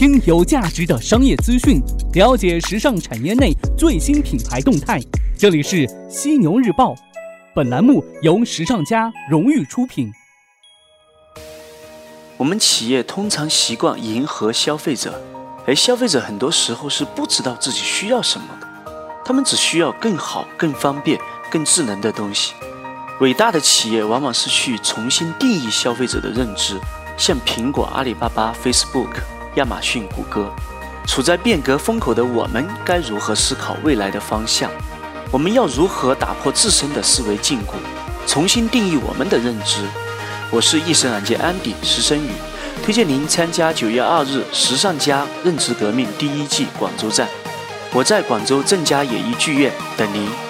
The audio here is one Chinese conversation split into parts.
听有价值的商业资讯，了解时尚产业内最新品牌动态。这里是犀牛日报，本栏目由时尚家荣誉出品。我们企业通常习惯迎合消费者，而消费者很多时候是不知道自己需要什么的，他们只需要更好、更方便、更智能的东西。伟大的企业往往是去重新定义消费者的认知，像苹果、阿里巴巴、Facebook、亚马逊、谷歌。处在变革风口的我们，该如何思考未来的方向？我们要如何打破自身的思维禁锢，重新定义我们的认知？我是易生软件安迪石生宇，推荐您参加九月二日时尚家认知革命第一季广州站。我在广州正佳演艺剧院等您。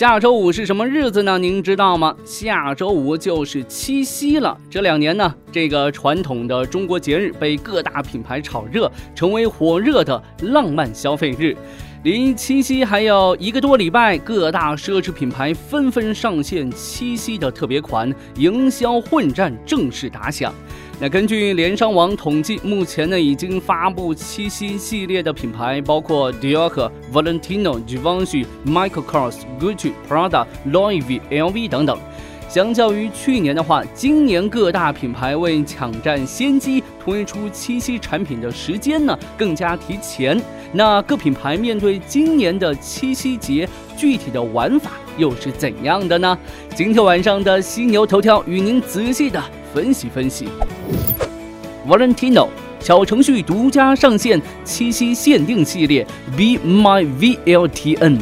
下周五是什么日子呢？您知道吗？下周五就是七夕了。这两年呢，这个传统的中国节日被各大品牌炒热，成为火热的浪漫消费日。离七夕还有一个多礼拜，各大奢侈品牌纷纷上线七夕的特别款，营销混战正式打响。那根据联商网统计，目前呢已经发布七夕系列的品牌包括 Dior、Valentino、Givenchy、Michael Kors、Gucci、Prada、Louis V、LV 等等。相较于去年的话，今年各大品牌为抢占先机推出七夕产品的时间呢更加提前。那各品牌面对今年的七夕节，具体的玩法又是怎样的呢？今天晚上的犀牛头条与您仔细的。分析分析，Valentino 小程序独家上线七夕限定系列，Be My VLTN。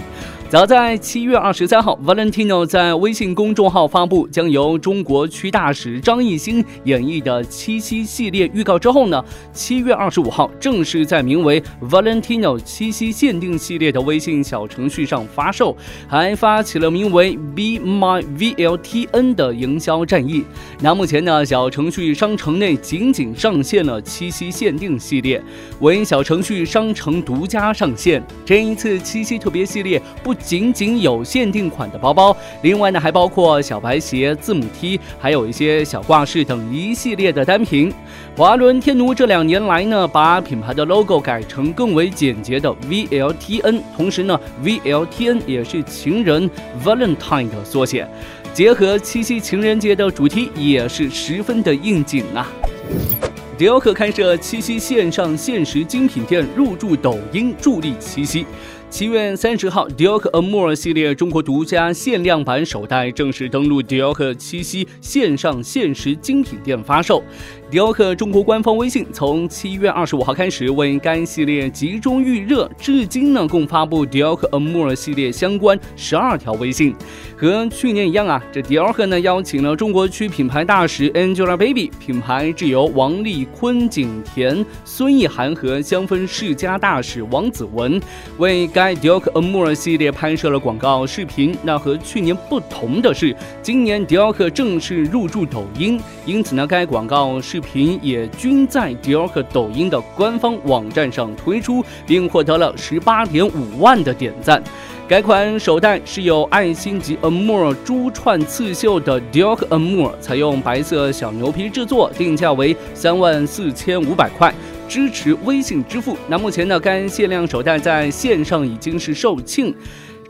早在七月二十三号，Valentino 在微信公众号发布将由中国区大使张艺兴演绎的七夕系列预告之后呢，七月二十五号正式在名为 Valentino 七夕限定系列的微信小程序上发售，还发起了名为 Be My VLTN 的营销战役。那目前呢，小程序商城内仅仅上线了七夕限定系列，为小程序商城独家上线。这一次七夕特别系列不。仅仅有限定款的包包，另外呢还包括小白鞋、字母 T，还有一些小挂饰等一系列的单品。华伦天奴这两年来呢，把品牌的 logo 改成更为简洁的 VLTN，同时呢 VLTN 也是情人 Valentine 的缩写，结合七夕情人节的主题，也是十分的应景啊。迪奥克开设七夕线上限时精品店，入驻抖音助力七夕。七月三十号，Dior Amour 系列中国独家限量版手袋正式登陆 Dior 七夕线上限时精品店发售。迪奥克中国官方微信从七月二十五号开始为该系列集中预热，至今呢共发布迪奥克 Amour 系列相关十二条微信。和去年一样啊，这迪奥克呢邀请了中国区品牌大使 Angelababy、品牌挚友王丽坤、景甜、孙艺涵和香氛世家大使王子文，为该迪奥克 Amour 系列拍摄了广告视频。那和去年不同的是，今年迪奥克正式入驻抖音，因此呢该广告是。视频也均在迪奥克抖音的官方网站上推出，并获得了十八点五万的点赞。该款手袋是由爱心及 Amour 珠串刺绣的 Dior Amour，采用白色小牛皮制作，定价为三万四千五百块，支持微信支付。那目前呢，该限量手袋在线上已经是售罄。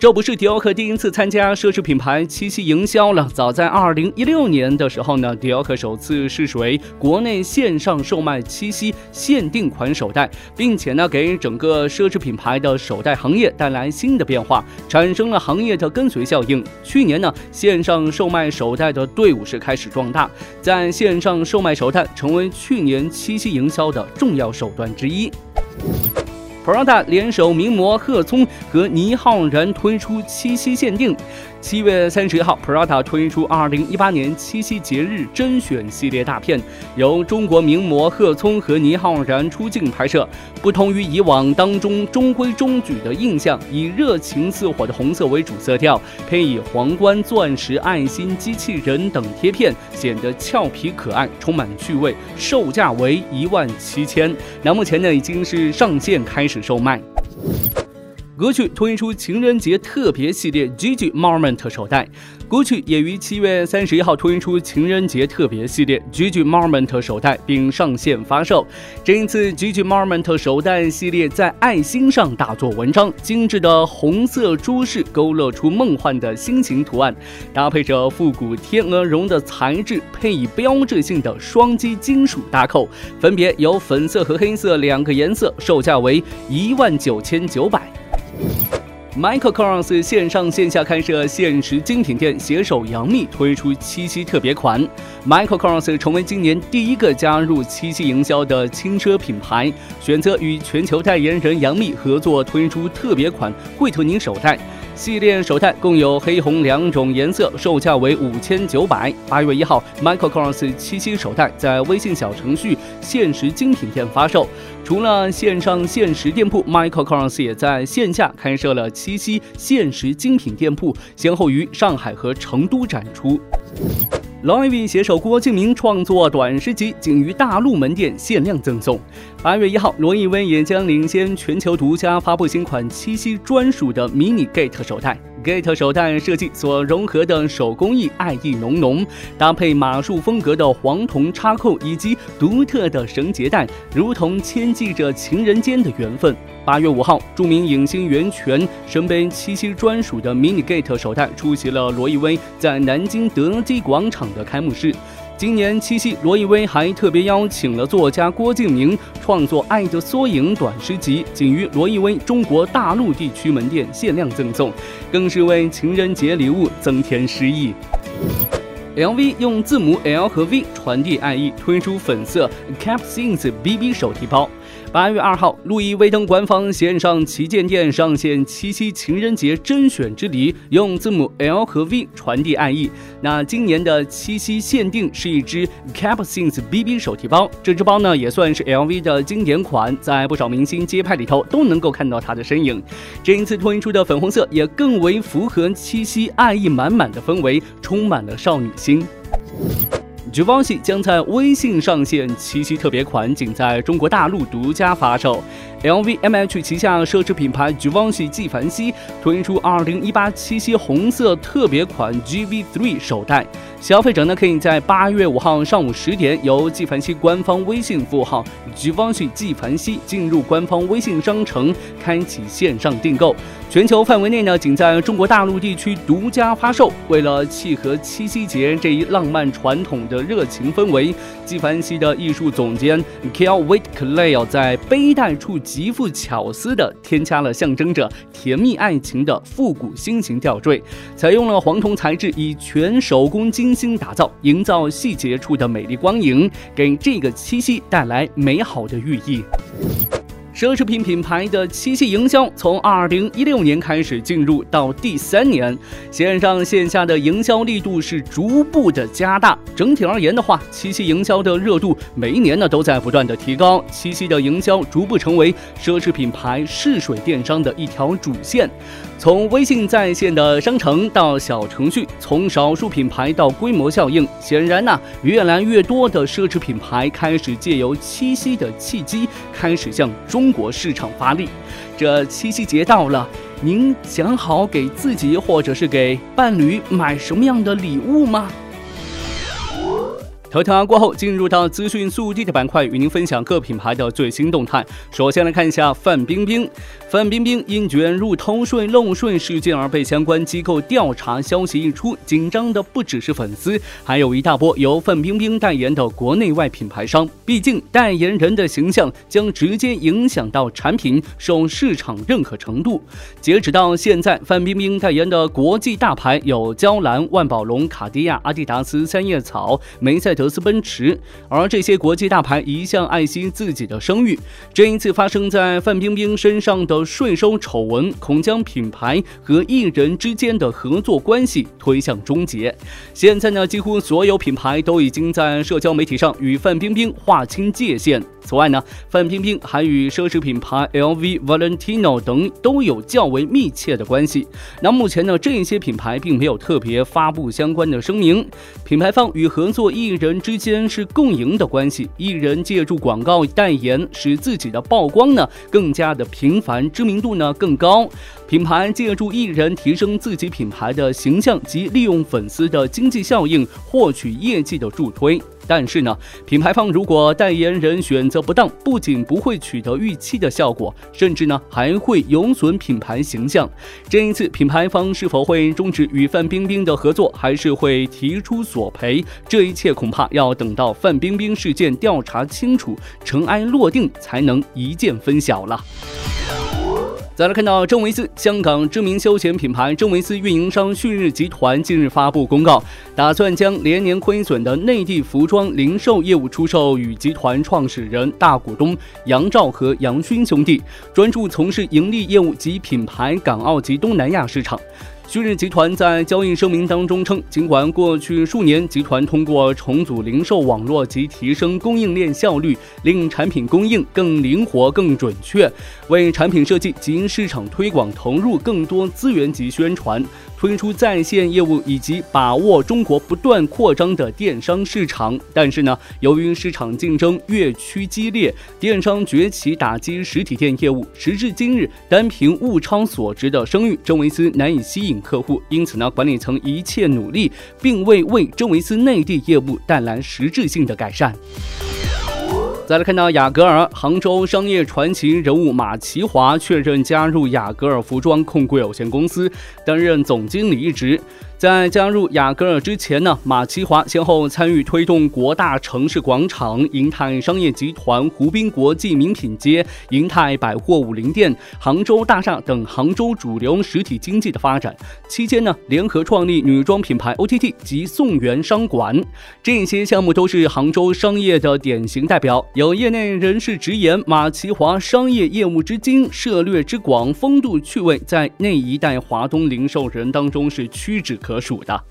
这不是迪奥克第一次参加奢侈品牌七夕营销了。早在二零一六年的时候呢，迪奥克首次试水国内线上售卖七夕限定款手袋，并且呢，给整个奢侈品牌的手袋行业带来新的变化，产生了行业的跟随效应。去年呢，线上售卖手袋的队伍是开始壮大，在线上售卖手袋成为去年七夕营销的重要手段之一。，Prada 联手名模贺聪和倪浩然推出七夕限定。七月三十一号，Prada 推出二零一八年七夕节日甄选系列大片，由中国名模贺聪和倪浩然出镜拍摄。不同于以往当中中规中矩的印象，以热情似火的红色为主色调，配以皇冠、钻石、爱心、机器人等贴片，显得俏皮可爱，充满趣味。售价为一万七千。那目前呢，已经是上线开始售卖。国趣推出情人节特别系列 Gigi Moment 手袋。国趣也于七月三十一号推出情人节特别系列 Gigi Moment 手袋，并上线发售。这一次 Gigi Moment 手袋系列在爱心上大做文章，精致的红色珠饰勾勒出梦幻的心形图案，搭配着复古天鹅绒的材质，配以标志性的双击金属搭扣，分别有粉色和黑色两个颜色，售价为一万九千九百。Michael Kors 线上线下开设限时精品店，携手杨幂推出七夕特别款。Michael Kors 成为今年第一个加入七夕营销的轻奢品牌，选择与全球代言人杨幂合作推出特别款惠特尼手袋。系列手袋共有黑红两种颜色，售价为五千九百。八月一号，Michael Kors 七夕手袋在微信小程序限时精品店发售。除了线上限时店铺，Michael Kors 也在线下开设了七夕限时精品店铺，先后于上海和成都展出。Loewe 携手郭敬明创作短诗集，仅于大陆门店限量赠送。八月一号，罗意威也将领先全球独家发布新款七夕专属的迷你 Gate 手袋。Gate 手袋设计所融合的手工艺爱意浓浓，搭配马术风格的黄铜插扣以及独特的绳结带，如同牵系着情人间的缘分。八月五号，著名影星袁泉身背七夕专属的 mini Gate 手袋，出席了罗意威在南京德基广场的开幕式。今年七夕，罗意威还特别邀请了作家郭敬明创作《爱的缩影》短诗集，仅于罗意威中国大陆地区门店限量赠送，更是为情人节礼物增添诗意。LV 用字母 L 和 V 传递爱意，推出粉色 Capsins BB 手提包。八月二号，路易威登官方线上旗舰店上线七夕情人节甄选之礼，用字母 L 和 V 传递爱意。那今年的七夕限定是一只 Capsins BB 手提包，这只包呢也算是 LV 的经典款，在不少明星街拍里头都能够看到它的身影。这一次推出的粉红色也更为符合七夕爱意满满的氛围，充满了少女心。Givenchy 将在微信上线七夕特别款，仅在中国大陆独家发售。LVMH 旗下奢侈品牌 Givenchy 纪梵希推出2018七夕红色特别款 GV3 手袋，消费者呢可以在8月5号上午十点由纪梵希官方微信服务号 Givenchy 纪梵希进入官方微信商城，开启线上订购。全球范围内呢，仅在中国大陆地区独家发售。为了契合七夕节这一浪漫传统的热情氛围，纪梵希的艺术总监 k e l w i t Clay 在背带处极富巧思地添加了象征着甜蜜爱情的复古心形吊坠，采用了黄铜材质，以全手工精精心打造，营造细节处的美丽光影，给这个七夕带来美好的寓意。奢侈品品牌的七夕营销从二零一六年开始进入到第三年，线上线下的营销力度是逐步的加大。整体而言的话，七夕营销的热度每一年呢都在不断的提高，七夕的营销逐步成为奢侈品牌试水电商的一条主线。从微信在线的商城到小程序，从少数品牌到规模效应，显然呢，越来越多的奢侈品牌开始借由七夕的契机，开始向中中国市场发力。这七夕节到了，您想好给自己或者是给伴侣买什么样的礼物吗？头条过后，进入到资讯速递的板块，与您分享各品牌的最新动态。首先来看一下范冰冰。范冰冰因卷入偷税漏税事件而被相关机构调查，消息一出，紧张的不只是粉丝，还有一大波由范冰冰代言的国内外品牌商。毕竟，代言人的形象将直接影响到产品受市场认可程度。截止到现在，范冰冰代言的国际大牌有娇兰、万宝龙、卡地亚、阿迪达斯、三叶草、梅赛德斯奔驰。而这些国际大牌一向爱惜自己的声誉，这一次发生在范冰冰身上的。税收丑闻恐将品牌和艺人之间的合作关系推向终结。现在呢，几乎所有品牌都已经在社交媒体上与范冰冰划清界限。此外呢，范冰冰还与奢侈品牌 LV、Valentino 等都有较为密切的关系。那目前呢，这些品牌并没有特别发布相关的声明。品牌方与合作艺人之间是共赢的关系，艺人借助广告代言，使自己的曝光呢更加的频繁。知名度呢更高，品牌借助艺人提升自己品牌的形象及利用粉丝的经济效应获取业绩的助推。但是呢，品牌方如果代言人选择不当，不仅不会取得预期的效果，甚至呢还会有损品牌形象。这一次，品牌方是否会终止与范冰冰的合作，还是会提出索赔？这一切恐怕要等到范冰冰事件调查清楚、尘埃落定，才能一见分晓了。再来看到真维斯，香港知名休闲品牌真维斯运营商旭日集团近日发布公告，打算将连年亏损的内地服装零售业务出售与集团创始人、大股东杨兆和杨勋兄弟，专注从事盈利业务及品牌港澳及东南亚市场。旭日集团在交易声明当中称，尽管过去数年集团通过重组零售网络及提升供应链效率，令产品供应更灵活、更准确，为产品设计及市场推广投入更多资源及宣传。推出在线业务以及把握中国不断扩张的电商市场，但是呢，由于市场竞争越趋激烈，电商崛起打击实体店业务，时至今日，单凭物超所值的声誉，真维斯难以吸引客户。因此呢，管理层一切努力，并未为真维斯内地业务带来实质性的改善。再来看到雅戈尔，杭州商业传奇人物马奇华确认加入雅戈尔服装控股有限公司，担任总经理一职。在加入雅戈尔之前呢，马奇华先后参与推动国大城市广场、银泰商业集团、湖滨国际名品街、银泰百货武林店、杭州大厦等杭州主流实体经济的发展。期间呢，联合创立女装品牌 OTT 及宋元商馆，这些项目都是杭州商业的典型代表。有业内人士直言，马奇华商业业务之精、涉略之广、风度趣味，在那一代华东零售人当中是屈指可。可数的。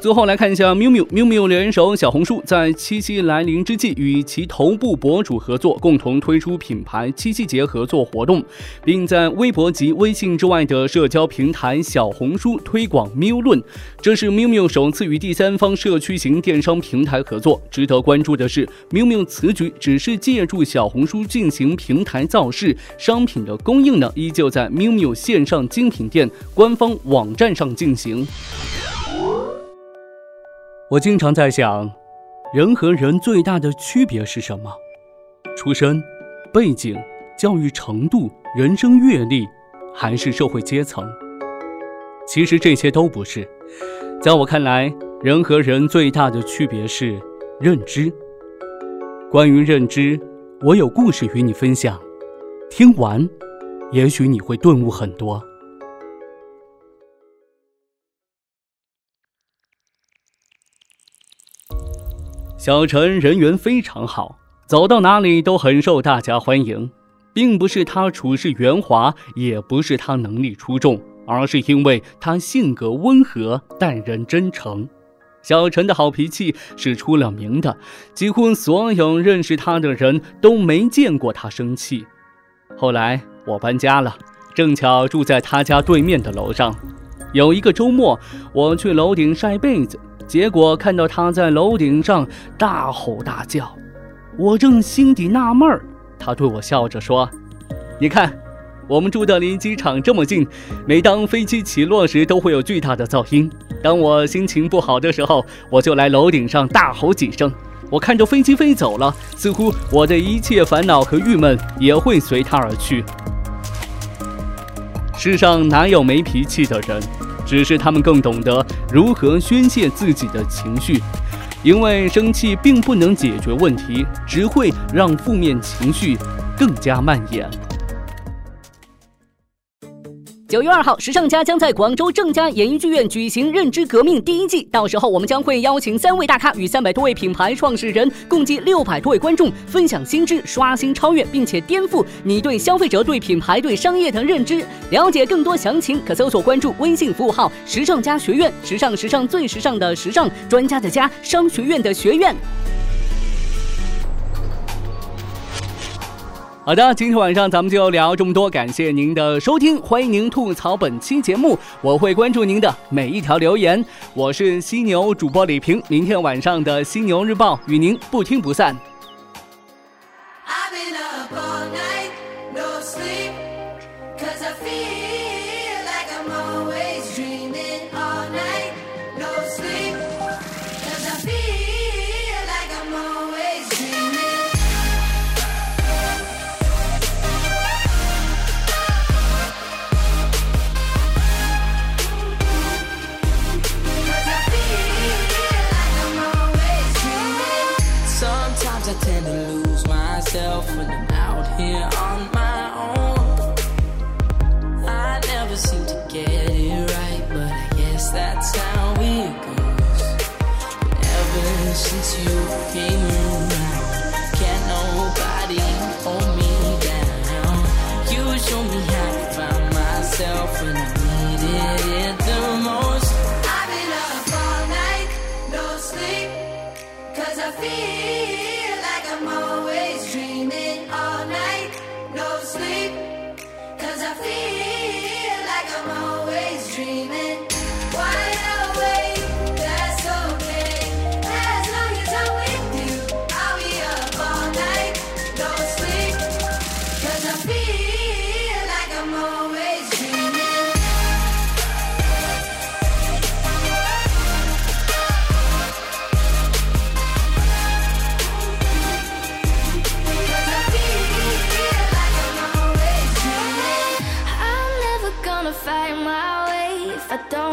最后来看一下，miu miu miu miu 联手小红书，在七夕来临之际，与其头部博主合作，共同推出品牌七夕节合作活动，并在微博及微信之外的社交平台小红书推广 miu 论。这是 miu miu 首次与第三方社区型电商平台合作。值得关注的是，miu miu 此举只是借助小红书进行平台造势，商品的供应呢，依旧在 miu miu 线上精品店官方网站上进行。我经常在想，人和人最大的区别是什么？出身、背景、教育程度、人生阅历，还是社会阶层？其实这些都不是。在我看来，人和人最大的区别是认知。关于认知，我有故事与你分享。听完，也许你会顿悟很多。小陈人缘非常好，走到哪里都很受大家欢迎，并不是他处事圆滑，也不是他能力出众，而是因为他性格温和，待人真诚。小陈的好脾气是出了名的，几乎所有认识他的人都没见过他生气。后来我搬家了，正巧住在他家对面的楼上。有一个周末，我去楼顶晒被子。结果看到他在楼顶上大吼大叫，我正心底纳闷儿，他对我笑着说：“你看，我们住的离机场这么近，每当飞机起落时都会有巨大的噪音。当我心情不好的时候，我就来楼顶上大吼几声。我看着飞机飞走了，似乎我的一切烦恼和郁闷也会随它而去。世上哪有没脾气的人？只是他们更懂得如何宣泄自己的情绪，因为生气并不能解决问题，只会让负面情绪更加蔓延。九月二号，时尚家将在广州正佳演艺剧院举行《认知革命》第一季，到时候我们将会邀请三位大咖与三百多位品牌创始人，共计六百多位观众，分享新知，刷新、超越，并且颠覆你对消费者、对品牌、对商业的认知。了解更多详情，可搜索关注微信服务号“时尚家学院”，时尚时尚最时尚的时尚，专家的家，商学院的学院。好的，今天晚上咱们就聊这么多，感谢您的收听，欢迎您吐槽本期节目，我会关注您的每一条留言。我是犀牛主播李平，明天晚上的犀牛日报与您不听不散。myself when I'm out here on my own. I never seem to get it right, but I guess that's how it goes. Ever since you came around, can't nobody hold me down. You show me how to find myself when I needed it the most. I've been up all night, no sleep, cause I feel. I don't